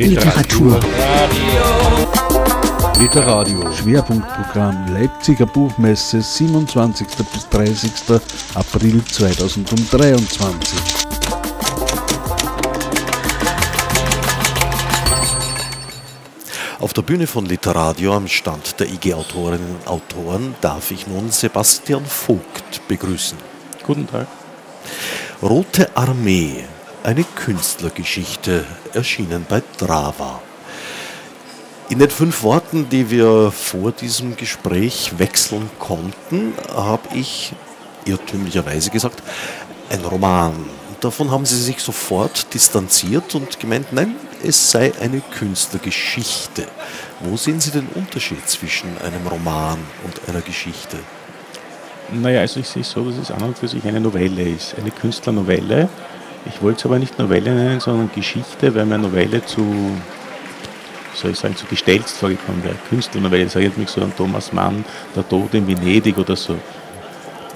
Literatur. Literadio. Schwerpunktprogramm Leipziger Buchmesse 27. bis 30. April 2023. Auf der Bühne von Literadio am Stand der IG Autorinnen und Autoren darf ich nun Sebastian Vogt begrüßen. Guten Tag. Rote Armee, eine Künstlergeschichte, erschienen bei Drava. In den fünf Worten, die wir vor diesem Gespräch wechseln konnten, habe ich irrtümlicherweise gesagt, ein Roman. Davon haben Sie sich sofort distanziert und gemeint, nein, es sei eine Künstlergeschichte. Wo sehen Sie den Unterschied zwischen einem Roman und einer Geschichte? Naja, also ich sehe es so, dass es an und für sich eine Novelle ist, eine Künstlernovelle. Ich wollte es aber nicht Novelle nennen, sondern Geschichte, weil mir Novelle zu, soll ich sagen, zu gestelzt vorgekommen wäre. Künstlernovelle, das erinnert mich so an Thomas Mann, Der Tod in Venedig oder so.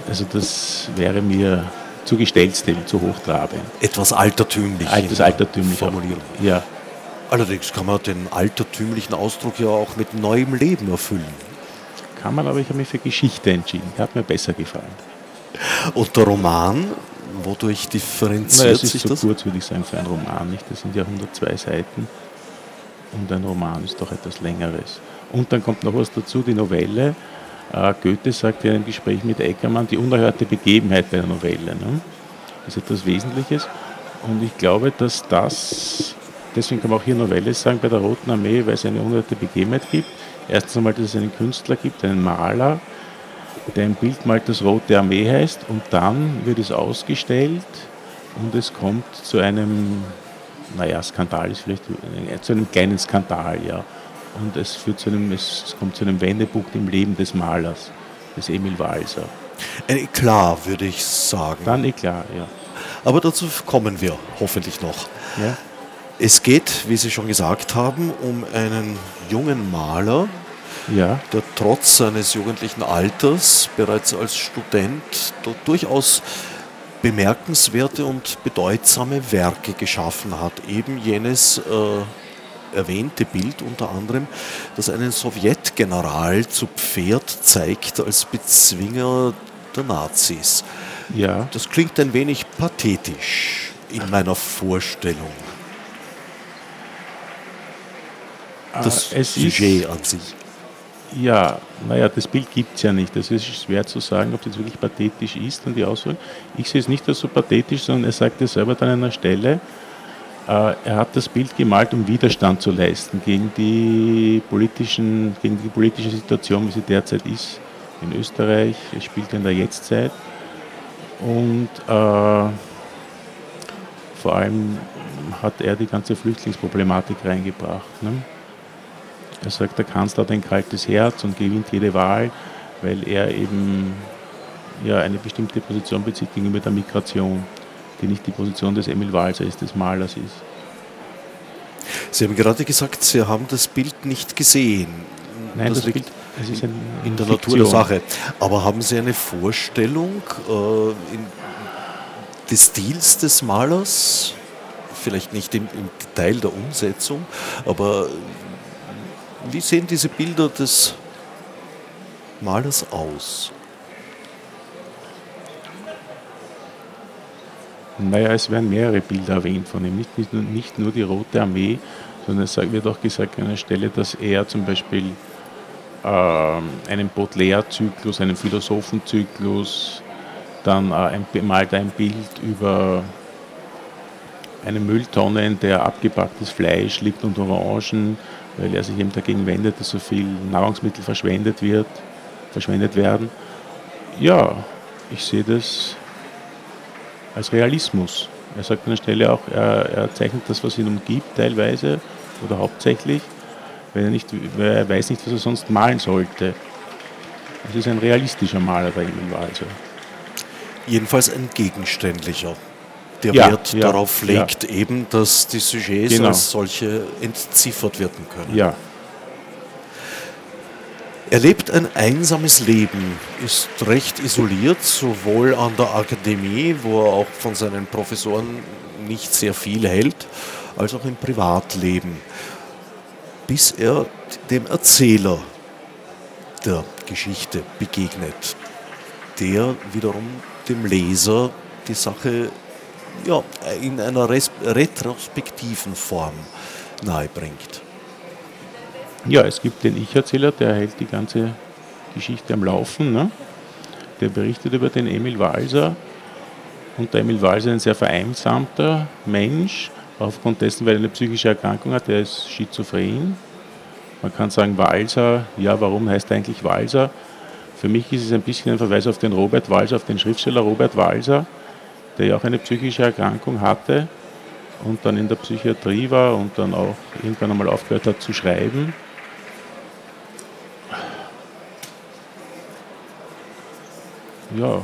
Also das wäre mir zu gestelzt, zu hochtrabend. Etwas altertümlich. Etwas altertümlich. Formulieren. Ja. Allerdings kann man den altertümlichen Ausdruck ja auch mit neuem Leben erfüllen kann man, aber ich habe mich für Geschichte entschieden. Hat mir besser gefallen. Und der Roman, wodurch differenziert naja, es ist sich so das? kurz, würde ich sagen, für einen Roman nicht. Das sind ja 102 Seiten. Und ein Roman ist doch etwas Längeres. Und dann kommt noch was dazu, die Novelle. Äh, Goethe sagt in einem Gespräch mit Eckermann, die unerhörte Begebenheit bei der Novelle. Ne? Das ist etwas Wesentliches. Und ich glaube, dass das, deswegen kann man auch hier Novelle sagen, bei der Roten Armee, weil es eine unerhörte Begebenheit gibt Erstens einmal, dass es einen Künstler gibt, einen Maler, der ein Bild malt, das Rote Armee heißt, und dann wird es ausgestellt und es kommt zu einem, naja, Skandal ist vielleicht, zu einem kleinen Skandal, ja. Und es, führt zu einem, es kommt zu einem Wendepunkt im Leben des Malers, des Emil Walser. Ein Eklat, würde ich sagen. Dann Eklat, ja. Aber dazu kommen wir hoffentlich noch. Ja. Es geht, wie Sie schon gesagt haben, um einen jungen Maler, ja. der trotz seines jugendlichen Alters bereits als Student durchaus bemerkenswerte und bedeutsame Werke geschaffen hat. Eben jenes äh, erwähnte Bild unter anderem, das einen Sowjetgeneral zu Pferd zeigt als Bezwinger der Nazis. Ja. Das klingt ein wenig pathetisch in meiner Vorstellung. das äh, Sujet an sich. Ja, naja, das Bild gibt es ja nicht. Das ist schwer zu sagen, ob das wirklich pathetisch ist und die Auswahl. Ich sehe es nicht als so pathetisch, sondern er sagt ja selber dann an einer Stelle, äh, er hat das Bild gemalt, um Widerstand zu leisten gegen die, politischen, gegen die politische Situation, wie sie derzeit ist in Österreich. Es spielt in der Jetztzeit. Und äh, vor allem hat er die ganze Flüchtlingsproblematik reingebracht. Ne? Er sagt, der Kanzler hat ein kaltes Herz und gewinnt jede Wahl, weil er eben ja, eine bestimmte Position bezieht gegenüber der Migration, die nicht die Position des Emil Walser ist, des Malers ist. Sie haben gerade gesagt, Sie haben das Bild nicht gesehen. Nein, das, das liegt Bild, ist in der Fiktion. Natur der Sache. Aber haben Sie eine Vorstellung äh, in, des Stils des Malers? Vielleicht nicht im, im Detail der Umsetzung, aber wie sehen diese Bilder des Malers aus? Naja, es werden mehrere Bilder erwähnt von ihm, nicht, nicht, nur, nicht nur die Rote Armee, sondern es wird auch gesagt an einer Stelle, dass er zum Beispiel äh, einen Baudelaire-Zyklus, einen Philosophenzyklus, dann äh, ein, malt ein Bild über eine Mülltonne, in der abgepacktes Fleisch liegt und Orangen, weil er sich eben dagegen wendet, dass so viel Nahrungsmittel verschwendet wird, verschwendet werden. Ja, ich sehe das als Realismus. Er sagt an der Stelle auch, er, er zeichnet das, was ihn umgibt, teilweise oder hauptsächlich, weil er, nicht, weil er weiß nicht, was er sonst malen sollte. Es ist ein realistischer Maler bei ihm Walser. Jedenfalls ein gegenständlicher der ja, Wert ja, darauf legt, eben, dass die Sujets genau. als solche entziffert werden können. Ja. Er lebt ein einsames Leben, ist recht isoliert, sowohl an der Akademie, wo er auch von seinen Professoren nicht sehr viel hält, als auch im Privatleben, bis er dem Erzähler der Geschichte begegnet, der wiederum dem Leser die Sache ja, in einer retrospektiven Form nahebringt. Ja, es gibt den Ich-Erzähler, der hält die ganze Geschichte am Laufen. Ne? Der berichtet über den Emil Walser. Und der Emil Walser ist ein sehr vereinsamter Mensch, aufgrund dessen, weil er eine psychische Erkrankung hat, der ist schizophren. Man kann sagen, Walser, ja, warum heißt er eigentlich Walser? Für mich ist es ein bisschen ein Verweis auf den Robert Walser, auf den Schriftsteller Robert Walser, der ja auch eine psychische Erkrankung hatte und dann in der Psychiatrie war und dann auch irgendwann einmal aufgehört hat zu schreiben. Ja,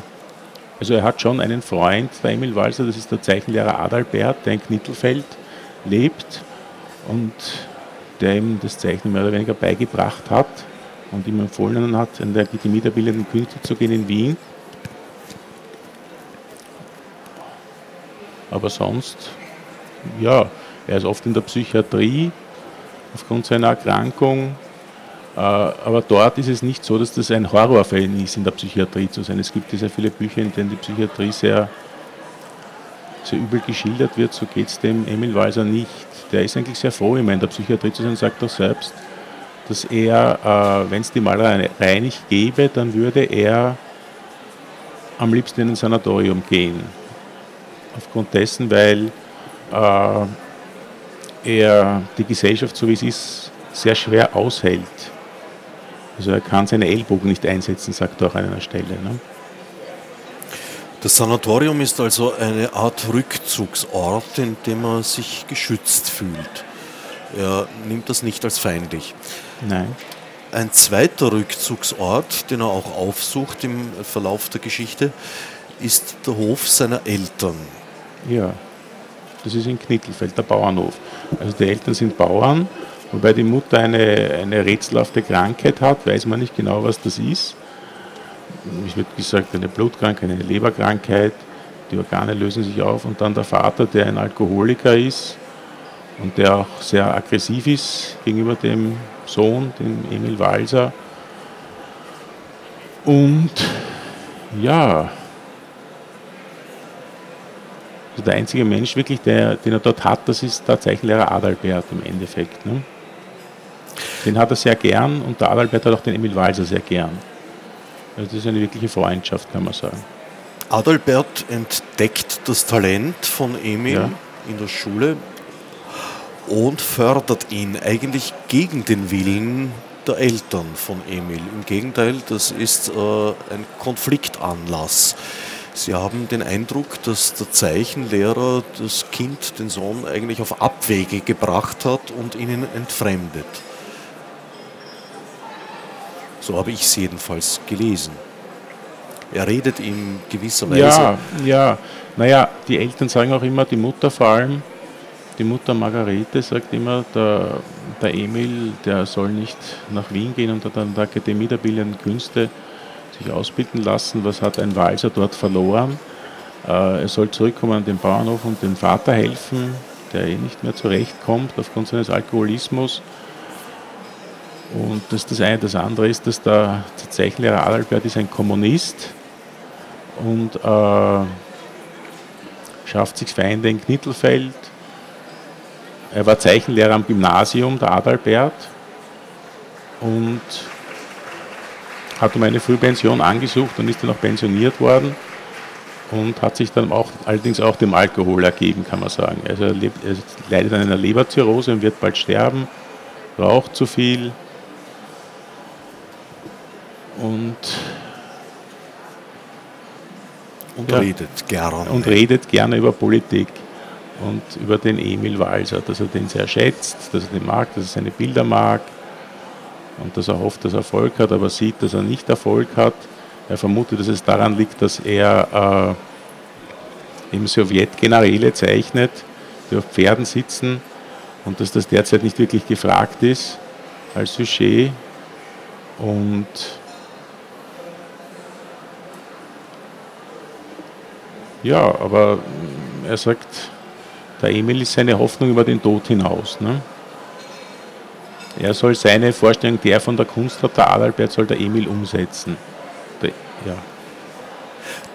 also er hat schon einen Freund, der Emil Walser, das ist der Zeichenlehrer Adalbert, der in Knittelfeld lebt und der ihm das Zeichnen mehr oder weniger beigebracht hat und ihm empfohlen hat, in der Akademie der Bildenden Künste zu gehen in Wien. Aber sonst, ja, er ist oft in der Psychiatrie aufgrund seiner Erkrankung. Äh, aber dort ist es nicht so, dass das ein Horrorfall ist, in der Psychiatrie zu sein. Es gibt sehr viele Bücher, in denen die Psychiatrie sehr, sehr übel geschildert wird. So geht es dem Emil Walser nicht. Der ist eigentlich sehr froh, immer in der Psychiatrie zu sein, sagt er selbst, dass er, äh, wenn es die Malerei nicht gäbe, dann würde er am liebsten in ein Sanatorium gehen aufgrund dessen, weil äh, er die Gesellschaft, so wie es ist, sehr schwer aushält. Also er kann seine Ellbogen nicht einsetzen, sagt er auch an einer Stelle. Ne? Das Sanatorium ist also eine Art Rückzugsort, in dem man sich geschützt fühlt. Er nimmt das nicht als feindlich. Nein. Ein zweiter Rückzugsort, den er auch aufsucht im Verlauf der Geschichte, ist der Hof seiner Eltern. Ja, das ist in Knittelfeld, der Bauernhof. Also die Eltern sind Bauern, wobei die Mutter eine, eine rätselhafte Krankheit hat, weiß man nicht genau, was das ist. Es wird gesagt, eine Blutkrankheit, eine Leberkrankheit, die Organe lösen sich auf und dann der Vater, der ein Alkoholiker ist und der auch sehr aggressiv ist gegenüber dem Sohn, dem Emil Walser. Und ja, also der einzige Mensch wirklich, der, den er dort hat, das ist der Zeichenlehrer Adalbert im Endeffekt. Ne? Den hat er sehr gern und der Adalbert hat auch den Emil Walser sehr gern. Also das ist eine wirkliche Freundschaft, kann man sagen. Adalbert entdeckt das Talent von Emil ja. in der Schule und fördert ihn eigentlich gegen den Willen der Eltern von Emil. Im Gegenteil, das ist äh, ein Konfliktanlass. Sie haben den Eindruck, dass der Zeichenlehrer das Kind, den Sohn, eigentlich auf Abwege gebracht hat und ihnen entfremdet. So habe ich es jedenfalls gelesen. Er redet in gewisser Weise. Ja, ja. Naja, die Eltern sagen auch immer, die Mutter vor allem, die Mutter Margarete sagt immer, der, der Emil, der soll nicht nach Wien gehen und an der Akademie der Bildenden Künste sich ausbilden lassen. Was hat ein Walser dort verloren? Äh, er soll zurückkommen an den Bauernhof und dem Vater helfen, der eh nicht mehr zurechtkommt aufgrund seines Alkoholismus. Und das ist das eine. Das andere ist, dass der, der Zeichenlehrer Adalbert ist ein Kommunist und äh, schafft sich Feinde in Knittelfeld. Er war Zeichenlehrer am Gymnasium, der Adalbert. Und hat um eine Frühpension angesucht und ist dann auch pensioniert worden und hat sich dann auch allerdings auch dem Alkohol ergeben, kann man sagen. Also er, lebt, er leidet an einer Leberzirrhose und wird bald sterben, raucht zu viel und und ja, redet gerne. Und redet gerne über Politik und über den Emil Walser, dass er den sehr schätzt, dass er den mag, dass er seine Bilder mag und dass er hofft, dass er Erfolg hat, aber sieht, dass er nicht Erfolg hat. Er vermutet, dass es daran liegt, dass er äh, im Sowjet Generäle zeichnet, die auf Pferden sitzen und dass das derzeit nicht wirklich gefragt ist als Sujet. Und ja, aber er sagt, Der Emil ist seine Hoffnung über den Tod hinaus. Ne? Er soll seine Vorstellung, die er von der Kunst hat, der Adalbert soll der Emil umsetzen. Der, ja.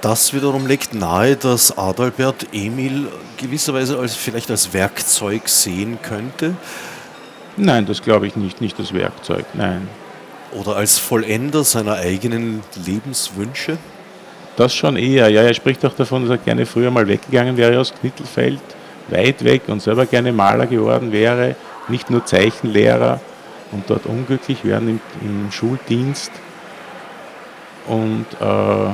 Das wiederum legt nahe, dass Adalbert Emil gewisserweise als, vielleicht als Werkzeug sehen könnte. Nein, das glaube ich nicht, nicht als Werkzeug, nein. Oder als Vollender seiner eigenen Lebenswünsche? Das schon eher, ja. Er spricht auch davon, dass er gerne früher mal weggegangen wäre aus Knittelfeld, weit weg und selber gerne Maler geworden wäre, nicht nur Zeichenlehrer und dort unglücklich werden im, im Schuldienst. Und äh,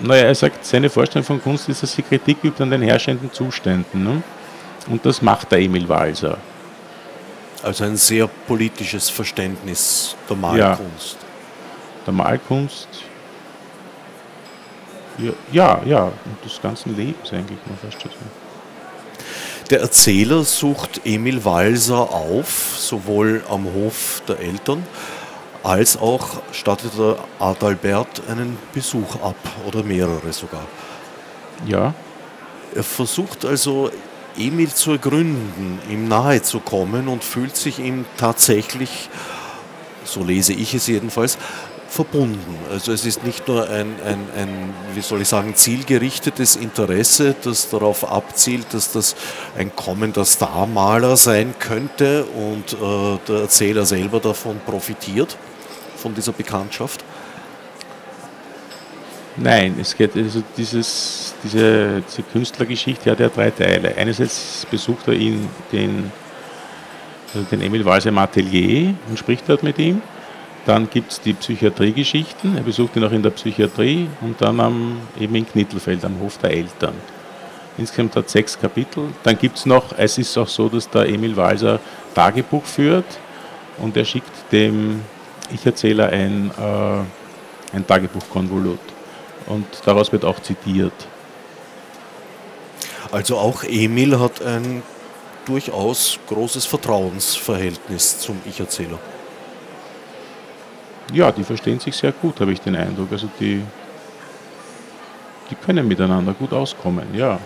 naja, er sagt, seine Vorstellung von Kunst ist, dass sie Kritik übt an den herrschenden Zuständen. Ne? Und das macht der Emil Walser. Also ein sehr politisches Verständnis der Malkunst. Ja, der Malkunst, ja, ja, ja, und des ganzen Lebens eigentlich, man fast schon Der Erzähler sucht Emil Walser auf, sowohl am Hof der Eltern, als auch stattet er Adalbert einen Besuch ab oder mehrere sogar. Ja. Er versucht also Emil zu ergründen, ihm nahe zu kommen und fühlt sich ihm tatsächlich, so lese ich es jedenfalls, verbunden. Also es ist nicht nur ein, ein, ein, wie soll ich sagen, zielgerichtetes Interesse, das darauf abzielt, dass das ein kommender Starmaler sein könnte und äh, der Erzähler selber davon profitiert, von dieser Bekanntschaft? Nein, es geht also dieses, diese, diese Künstlergeschichte hat ja drei Teile. Einerseits besucht er ihn, den, also den Emil Walser im Atelier und spricht dort mit ihm. Dann gibt es die Psychiatriegeschichten. Er besucht ihn auch in der Psychiatrie und dann am, eben in Knittelfeld am Hof der Eltern. Insgesamt hat sechs Kapitel. Dann gibt es noch, es ist auch so, dass der Emil Walser Tagebuch führt und er schickt dem Ich-Erzähler ein, äh, ein Tagebuchkonvolut. Und daraus wird auch zitiert. Also auch Emil hat ein durchaus großes Vertrauensverhältnis zum Ich-Erzähler. Ja, die verstehen sich sehr gut, habe ich den Eindruck. Also die, die können miteinander gut auskommen, ja.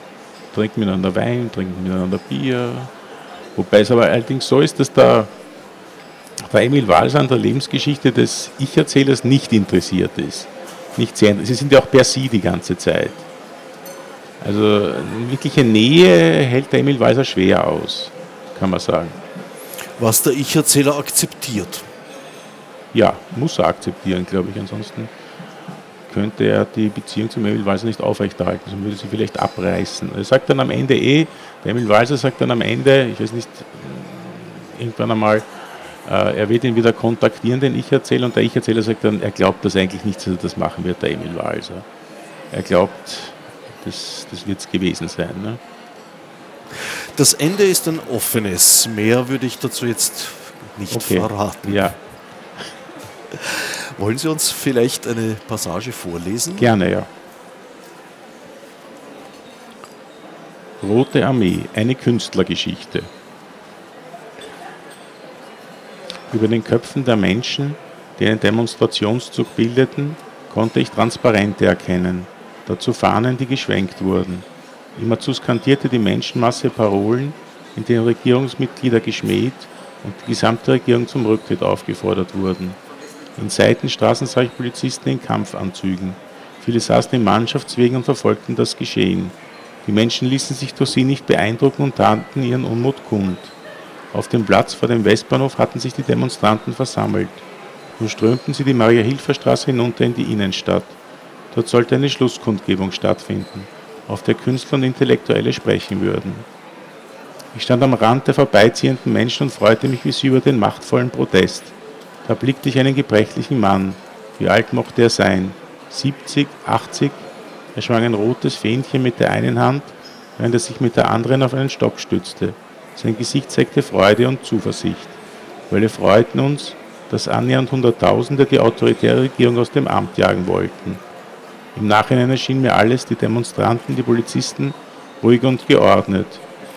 Trinken miteinander Wein, trinken miteinander Bier. Wobei es aber allerdings so ist, dass der, der Emil Wals an der Lebensgeschichte des Ich-Erzählers nicht interessiert ist. Nicht sehr, sie sind ja auch per Sie die ganze Zeit. Also wirkliche Nähe hält der Emil Walser schwer aus, kann man sagen. Was der Ich-Erzähler akzeptiert. Ja, muss er akzeptieren, glaube ich. Ansonsten könnte er die Beziehung zum Emil Walser nicht aufrechterhalten, sondern würde sie vielleicht abreißen. Er sagt dann am Ende eh, der Emil Walser sagt dann am Ende, ich weiß nicht, irgendwann einmal, äh, er wird ihn wieder kontaktieren, den Ich-Erzähler, und der Ich-Erzähler sagt dann, er glaubt das eigentlich nicht, dass er das machen wird, der Emil Walser. Er glaubt, das, das wird es gewesen sein. Ne? Das Ende ist ein offenes. Mehr würde ich dazu jetzt nicht okay. verraten. Ja. Wollen Sie uns vielleicht eine Passage vorlesen? Gerne, ja. Rote Armee, eine Künstlergeschichte. Über den Köpfen der Menschen, die einen Demonstrationszug bildeten, konnte ich Transparente erkennen, dazu Fahnen, die geschwenkt wurden. Immerzu skandierte die Menschenmasse Parolen, in denen Regierungsmitglieder geschmäht und die gesamte Regierung zum Rücktritt aufgefordert wurden. In Seitenstraßen sah ich Polizisten in Kampfanzügen. Viele saßen in Mannschaftswegen und verfolgten das Geschehen. Die Menschen ließen sich durch sie nicht beeindrucken und taten ihren Unmut kund. Auf dem Platz vor dem Westbahnhof hatten sich die Demonstranten versammelt. Nun strömten sie die Maria-Hilfer-Straße hinunter in die Innenstadt. Dort sollte eine Schlusskundgebung stattfinden, auf der Künstler und Intellektuelle sprechen würden. Ich stand am Rand der vorbeiziehenden Menschen und freute mich wie sie über den machtvollen Protest. Da blickte ich einen gebrechlichen Mann. Wie alt mochte er sein? 70, 80? Er schwang ein rotes Fähnchen mit der einen Hand, während er sich mit der anderen auf einen Stock stützte. Sein Gesicht zeigte Freude und Zuversicht. weil Wir freuten uns, dass annähernd Hunderttausende die autoritäre Regierung aus dem Amt jagen wollten. Im Nachhinein erschien mir alles, die Demonstranten, die Polizisten, ruhig und geordnet.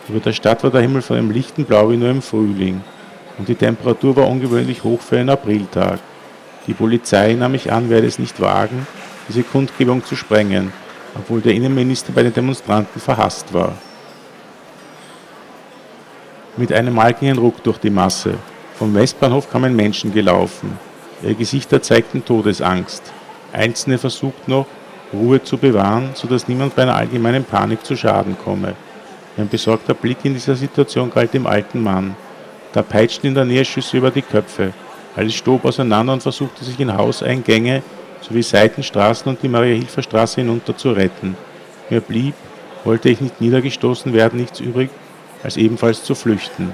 Über der Stadt war der Himmel von einem lichten Blau wie nur im Frühling. Und die Temperatur war ungewöhnlich hoch für einen Apriltag. Die Polizei, nahm ich an, werde es nicht wagen, diese Kundgebung zu sprengen. obwohl der Innenminister bei den Demonstranten verhasst war. Mit einem Mal ging ein Ruck durch die Masse. Vom Westbahnhof kamen Menschen gelaufen. Ihre Gesichter zeigten Todesangst. Einzelne versuchten noch, Ruhe zu bewahren, sodass niemand bei einer allgemeinen Panik zu Schaden komme. Ein besorgter Blick in dieser Situation galt dem alten Mann. Da peitschten in der Nähe Schüsse über die Köpfe. Alles stob auseinander und versuchte sich in Hauseingänge sowie Seitenstraßen und die Maria-Hilfer-Straße hinunter zu retten. Mir blieb, wollte ich nicht niedergestoßen werden, nichts übrig, als ebenfalls zu flüchten.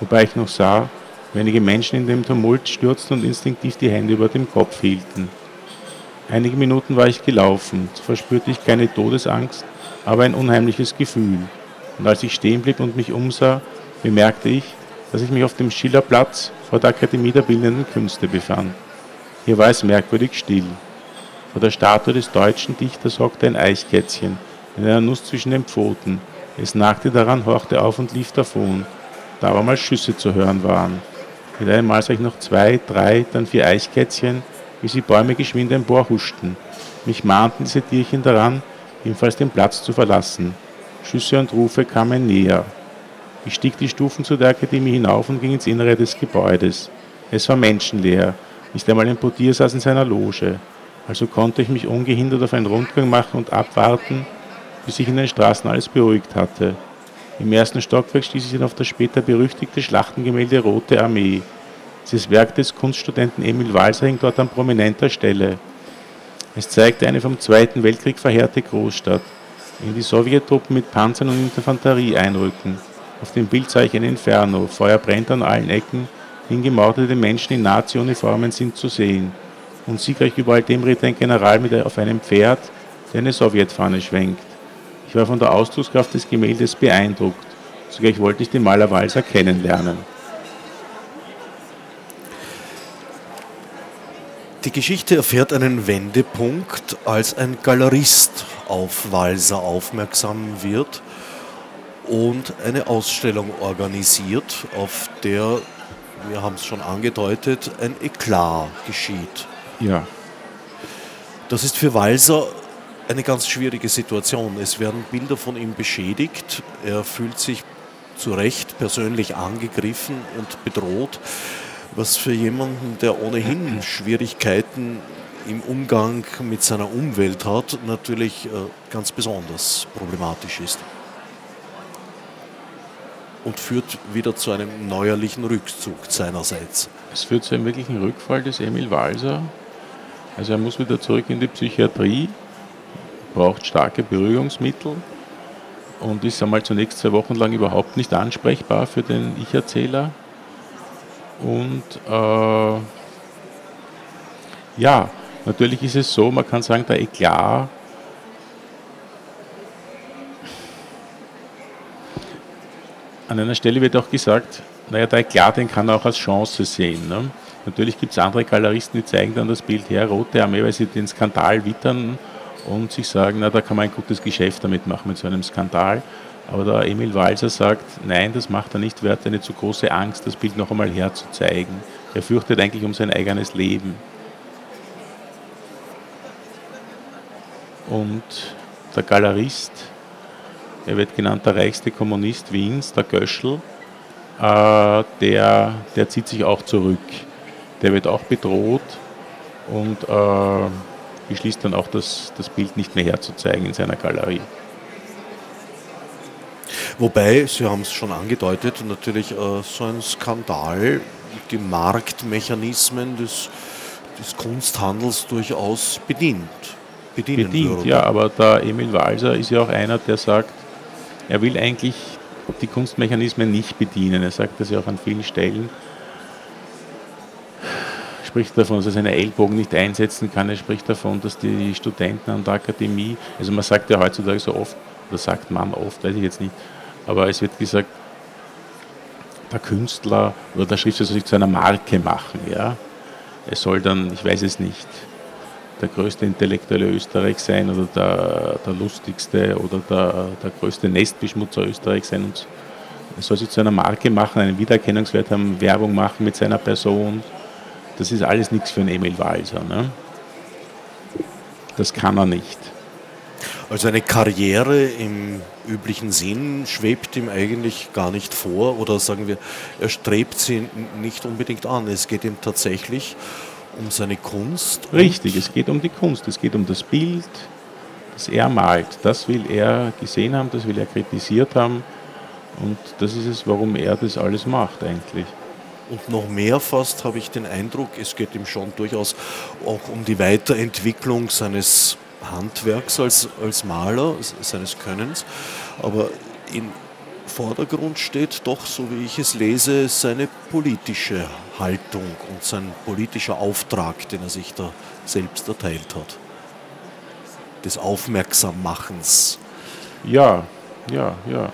Wobei ich noch sah, Wenige Menschen in dem Tumult stürzten und instinktiv die Hände über dem Kopf hielten. Einige Minuten war ich gelaufen, so verspürte ich keine Todesangst, aber ein unheimliches Gefühl. Und als ich stehen blieb und mich umsah, bemerkte ich, dass ich mich auf dem Schillerplatz vor der Akademie der Bildenden Künste befand. Hier war es merkwürdig still. Vor der Statue des deutschen Dichters hockte ein Eichkätzchen mit einer Nuss zwischen den Pfoten. Es nagte daran, horchte auf und lief davon, da aber mal Schüsse zu hören waren. Mit einem Mal sah ich noch zwei, drei, dann vier Eichkätzchen, wie sie Bäume geschwind emporhuschten. Mich mahnten diese Tierchen daran, ebenfalls den Platz zu verlassen. Schüsse und Rufe kamen näher. Ich stieg die Stufen zu der Akademie hinauf und ging ins Innere des Gebäudes. Es war menschenleer. Nicht einmal ein Portier saß in seiner Loge. Also konnte ich mich ungehindert auf einen Rundgang machen und abwarten, bis sich in den Straßen alles beruhigt hatte. Im ersten Stockwerk stieß ich auf das später berüchtigte Schlachtengemälde Rote Armee. Dieses Werk des Kunststudenten Emil Walser hing dort an prominenter Stelle. Es zeigte eine vom Zweiten Weltkrieg verheerte Großstadt, in die Sowjettruppen mit Panzern und Infanterie einrücken. Auf dem Bild sah ich ein Inferno, Feuer brennt an allen Ecken, hingemordete Menschen in Nazi-Uniformen sind zu sehen. Und siegreich über all dem ritt ein General mit auf einem Pferd, der eine Sowjetfahne schwenkt. Ich war von der Ausdruckskraft des Gemäldes beeindruckt. Zugleich wollte ich den Maler Walser kennenlernen. Die Geschichte erfährt einen Wendepunkt, als ein Galerist auf Walser aufmerksam wird und eine Ausstellung organisiert, auf der, wir haben es schon angedeutet, ein Eklat geschieht. Ja. Das ist für Walser eine ganz schwierige Situation. Es werden Bilder von ihm beschädigt. Er fühlt sich zu Recht persönlich angegriffen und bedroht, was für jemanden, der ohnehin Schwierigkeiten im Umgang mit seiner Umwelt hat, natürlich äh, ganz besonders problematisch ist. Und führt wieder zu einem neuerlichen Rückzug seinerseits. Es führt zu einem wirklichen Rückfall des Emil Walser. Also er muss wieder zurück in die Psychiatrie braucht starke Beruhigungsmittel und ist einmal zunächst zwei Wochen lang überhaupt nicht ansprechbar für den Ich-Erzähler. Und äh, ja, natürlich ist es so, man kann sagen, der Eklat an einer Stelle wird auch gesagt, naja, der Eklat, den kann er auch als Chance sehen. Ne? Natürlich gibt es andere Galeristen, die zeigen dann das Bild her, Rote Armee, weil sie den Skandal wittern und sich sagen, na, da kann man ein gutes Geschäft damit machen mit so einem Skandal. Aber der Emil Walser sagt, nein, das macht er nicht, er hat eine zu große Angst, das Bild noch einmal herzuzeigen. Er fürchtet eigentlich um sein eigenes Leben. Und der Galerist, er wird genannt der reichste Kommunist Wiens, der Göschel, äh, der, der zieht sich auch zurück. Der wird auch bedroht und äh, beschließt dann auch, das, das Bild nicht mehr herzuzeigen in seiner Galerie. Wobei, Sie haben es schon angedeutet, natürlich äh, so ein Skandal die Marktmechanismen des, des Kunsthandels durchaus bedient. Bedient, würde. ja, aber der Emil Walser ist ja auch einer, der sagt, er will eigentlich die Kunstmechanismen nicht bedienen. Er sagt das ja auch an vielen Stellen spricht davon, dass er seine Ellbogen nicht einsetzen kann. Er spricht davon, dass die Studenten an der Akademie, also man sagt ja heutzutage so oft, oder sagt man oft, weiß ich jetzt nicht, aber es wird gesagt, der Künstler oder der Schriftsteller soll sich zu einer Marke machen. Ja? Er soll dann, ich weiß es nicht, der größte Intellektuelle Österreich sein oder der, der lustigste oder der, der größte Nestbeschmutzer Österreich sein. Und soll sich zu einer Marke machen, einen Wiedererkennungswert haben, Werbung machen mit seiner Person das ist alles nichts für einen Emil Walser. Ne? Das kann er nicht. Also eine Karriere im üblichen Sinn schwebt ihm eigentlich gar nicht vor oder sagen wir, er strebt sie nicht unbedingt an. Es geht ihm tatsächlich um seine Kunst. Richtig, es geht um die Kunst, es geht um das Bild, das er malt. Das will er gesehen haben, das will er kritisiert haben und das ist es, warum er das alles macht eigentlich. Und noch mehr fast habe ich den Eindruck, es geht ihm schon durchaus auch um die Weiterentwicklung seines Handwerks als, als Maler, seines Könnens, aber im Vordergrund steht doch, so wie ich es lese, seine politische Haltung und sein politischer Auftrag, den er sich da selbst erteilt hat. Des Aufmerksammachens. Ja, ja, ja.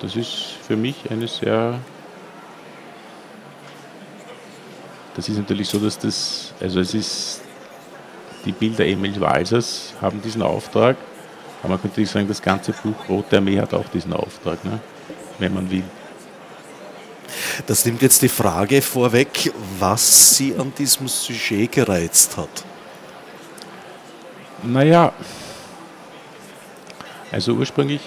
Das ist für mich eine sehr. Das ist natürlich so, dass das, also es ist die Bilder Emil Walsers haben diesen Auftrag. Aber man könnte sagen, das ganze Buch Rote Armee hat auch diesen Auftrag, ne? wenn man will. Das nimmt jetzt die Frage vorweg, was Sie an diesem Sujet gereizt hat. Naja, also ursprünglich,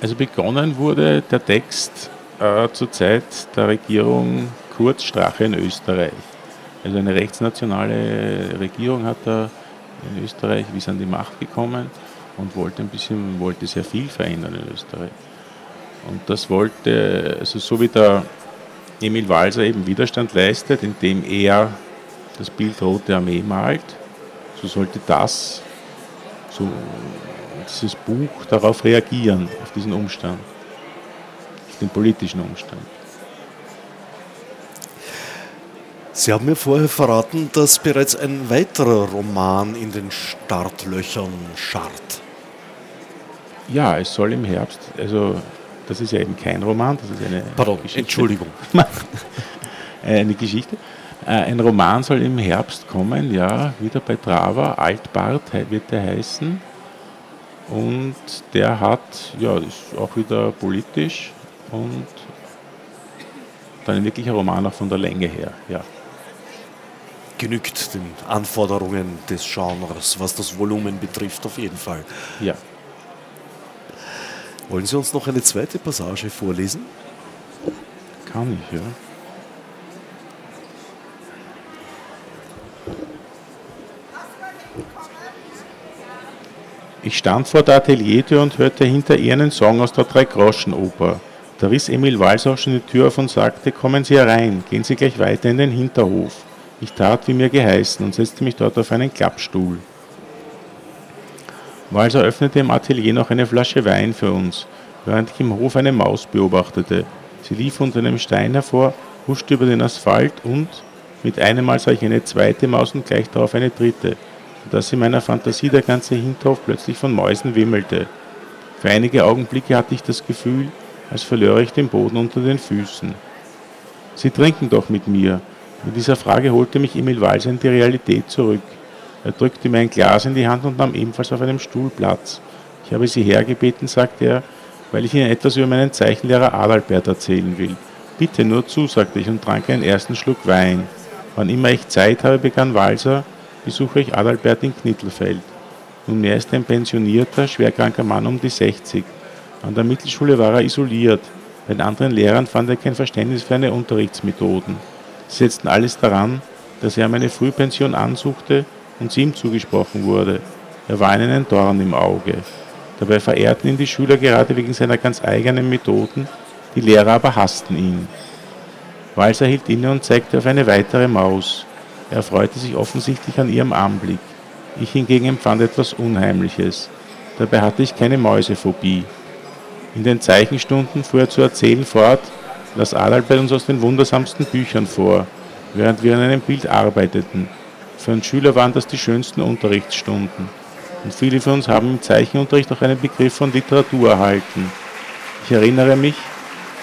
also begonnen wurde der Text äh, zur Zeit der Regierung Kurz Strache in Österreich. Also eine rechtsnationale Regierung hat da in Österreich wie an die Macht gekommen und wollte ein bisschen, wollte sehr viel verändern in Österreich. Und das wollte, also so wie der Emil Walser eben Widerstand leistet, indem er das Bild Rote Armee malt, so sollte das, so dieses Buch darauf reagieren, auf diesen Umstand, auf den politischen Umstand. Sie haben mir vorher verraten, dass bereits ein weiterer Roman in den Startlöchern scharrt. Ja, es soll im Herbst, also das ist ja eben kein Roman, das ist eine Pardon, Geschichte. Entschuldigung. eine Geschichte. Äh, ein Roman soll im Herbst kommen, ja, wieder bei Trava, Altbart wird der heißen. Und der hat, ja, ist auch wieder politisch und dann ein wirklicher Roman auch von der Länge her, ja genügt den Anforderungen des Genres, was das Volumen betrifft, auf jeden Fall. Ja. Wollen Sie uns noch eine zweite Passage vorlesen? Kann ich, ja. Ich stand vor der Ateliertür und hörte hinter ihr einen Song aus der Dreigroschenoper. Da riss Emil Walsau schon die Tür auf und sagte, kommen Sie herein, gehen Sie gleich weiter in den Hinterhof. Ich tat, wie mir geheißen, und setzte mich dort auf einen Klappstuhl. Walser öffnete im Atelier noch eine Flasche Wein für uns, während ich im Hof eine Maus beobachtete. Sie lief unter einem Stein hervor, huschte über den Asphalt und mit einem Mal sah ich eine zweite Maus und gleich darauf eine dritte, sodass in meiner Fantasie der ganze Hinterhof plötzlich von Mäusen wimmelte. Für einige Augenblicke hatte ich das Gefühl, als verlöre ich den Boden unter den Füßen. Sie trinken doch mit mir, mit dieser Frage holte mich Emil Walser in die Realität zurück. Er drückte mir ein Glas in die Hand und nahm ebenfalls auf einem Stuhl Platz. Ich habe Sie hergebeten, sagte er, weil ich Ihnen etwas über meinen Zeichenlehrer Adalbert erzählen will. Bitte nur zu, sagte ich und trank einen ersten Schluck Wein. Wann immer ich Zeit habe, begann Walser, besuche ich Adalbert in Knittelfeld. Nunmehr ist er ein pensionierter, schwerkranker Mann um die 60. An der Mittelschule war er isoliert. Bei den anderen Lehrern fand er kein Verständnis für seine Unterrichtsmethoden. Sie setzten alles daran, dass er meine Frühpension ansuchte und sie ihm zugesprochen wurde. Er war ihnen ein Dorn im Auge. Dabei verehrten ihn die Schüler gerade wegen seiner ganz eigenen Methoden, die Lehrer aber hassten ihn. Walser hielt inne und zeigte auf eine weitere Maus. Er freute sich offensichtlich an ihrem Anblick. Ich hingegen empfand etwas Unheimliches. Dabei hatte ich keine Mäusephobie. In den Zeichenstunden fuhr er zu erzählen fort, las Adalbert uns aus den wundersamsten Büchern vor, während wir an einem Bild arbeiteten. Für uns Schüler waren das die schönsten Unterrichtsstunden. Und viele von uns haben im Zeichenunterricht auch einen Begriff von Literatur erhalten. Ich erinnere mich,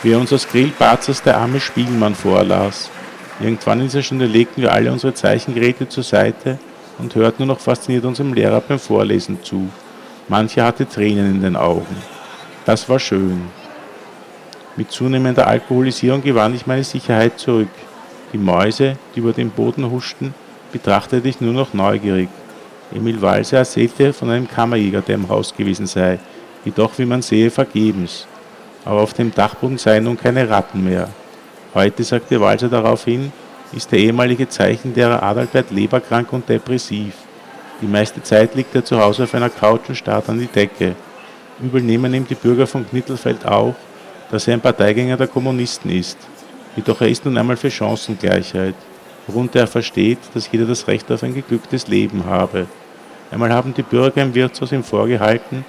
wie er uns aus Grillbarzers Der arme Spielmann vorlas. Irgendwann in dieser Stunde legten wir alle unsere Zeichengeräte zur Seite und hörten nur noch fasziniert unserem Lehrer beim Vorlesen zu. Mancher hatte Tränen in den Augen. Das war schön. Mit zunehmender Alkoholisierung gewann ich meine Sicherheit zurück. Die Mäuse, die über den Boden huschten, betrachtete ich nur noch neugierig. Emil Walser erzählte von einem Kammerjäger, der im Haus gewesen sei, jedoch, wie man sehe, vergebens. Aber auf dem Dachboden seien nun keine Ratten mehr. Heute, sagte Walser daraufhin, ist der ehemalige Zeichenlehrer Adalbert leberkrank und depressiv. Die meiste Zeit liegt er zu Hause auf einer Couch und starrt an die Decke. Übel nehmen ihm die Bürger von Knittelfeld auch, dass er ein Parteigänger der Kommunisten ist. Jedoch er ist nun einmal für Chancengleichheit, worunter er versteht, dass jeder das Recht auf ein geglücktes Leben habe. Einmal haben die Bürger im Wirtshaus ihm vorgehalten,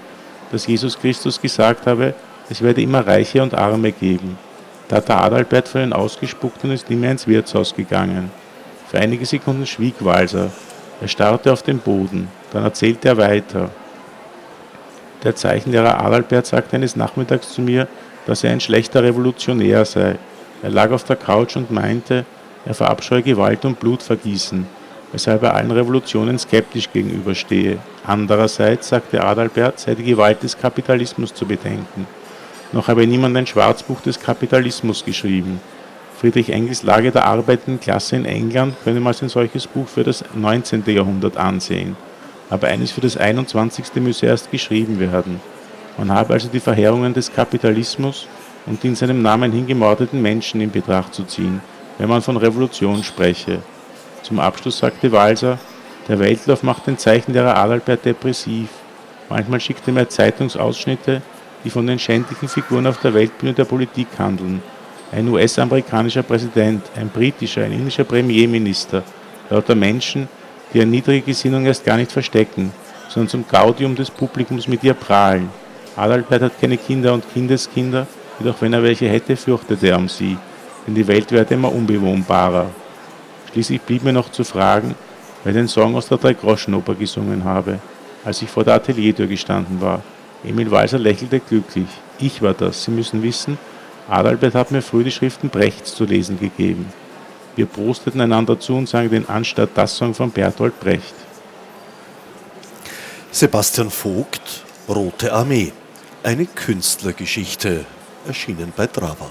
dass Jesus Christus gesagt habe, es werde immer Reiche und Arme geben. Da hat der Adalbert von ihnen ausgespuckt und ist nie mehr ins Wirtshaus gegangen. Für einige Sekunden schwieg Walser. Er starrte auf den Boden. Dann erzählte er weiter. Der Zeichenlehrer Adalbert sagte eines Nachmittags zu mir, dass er ein schlechter Revolutionär sei. Er lag auf der Couch und meinte, er verabscheue Gewalt und Blutvergießen, weshalb er allen Revolutionen skeptisch gegenüberstehe. Andererseits, sagte Adalbert, sei die Gewalt des Kapitalismus zu bedenken. Noch habe niemand ein Schwarzbuch des Kapitalismus geschrieben. Friedrich Engels Lage der arbeitenden Klasse in England könne man als ein solches Buch für das 19. Jahrhundert ansehen, aber eines für das 21. müsse erst geschrieben werden. Man habe also die Verheerungen des Kapitalismus und die in seinem Namen hingemordeten Menschen in Betracht zu ziehen, wenn man von Revolution spreche. Zum Abschluss sagte Walser, der Weltlauf macht den Zeichenlehrer Adalbert depressiv. Manchmal schickt er mir Zeitungsausschnitte, die von den schändlichen Figuren auf der Weltbühne der Politik handeln. Ein US-amerikanischer Präsident, ein britischer, ein indischer Premierminister, lauter Menschen, die ihre niedrige Gesinnung erst gar nicht verstecken, sondern zum Gaudium des Publikums mit ihr prahlen. Adalbert hat keine Kinder und Kindeskinder, jedoch wenn er welche hätte, fürchtete er um sie, denn die Welt werde immer unbewohnbarer. Schließlich blieb mir noch zu fragen, wer den Song aus der Dreigroschenoper gesungen habe, als ich vor der Ateliertür gestanden war. Emil Walser lächelte glücklich. Ich war das. Sie müssen wissen, Adalbert hat mir früh die Schriften Brechts zu lesen gegeben. Wir prosteten einander zu und sangen den Anstatt das Song von Bertolt Brecht. Sebastian Vogt, Rote Armee. Eine Künstlergeschichte, erschienen bei Drava.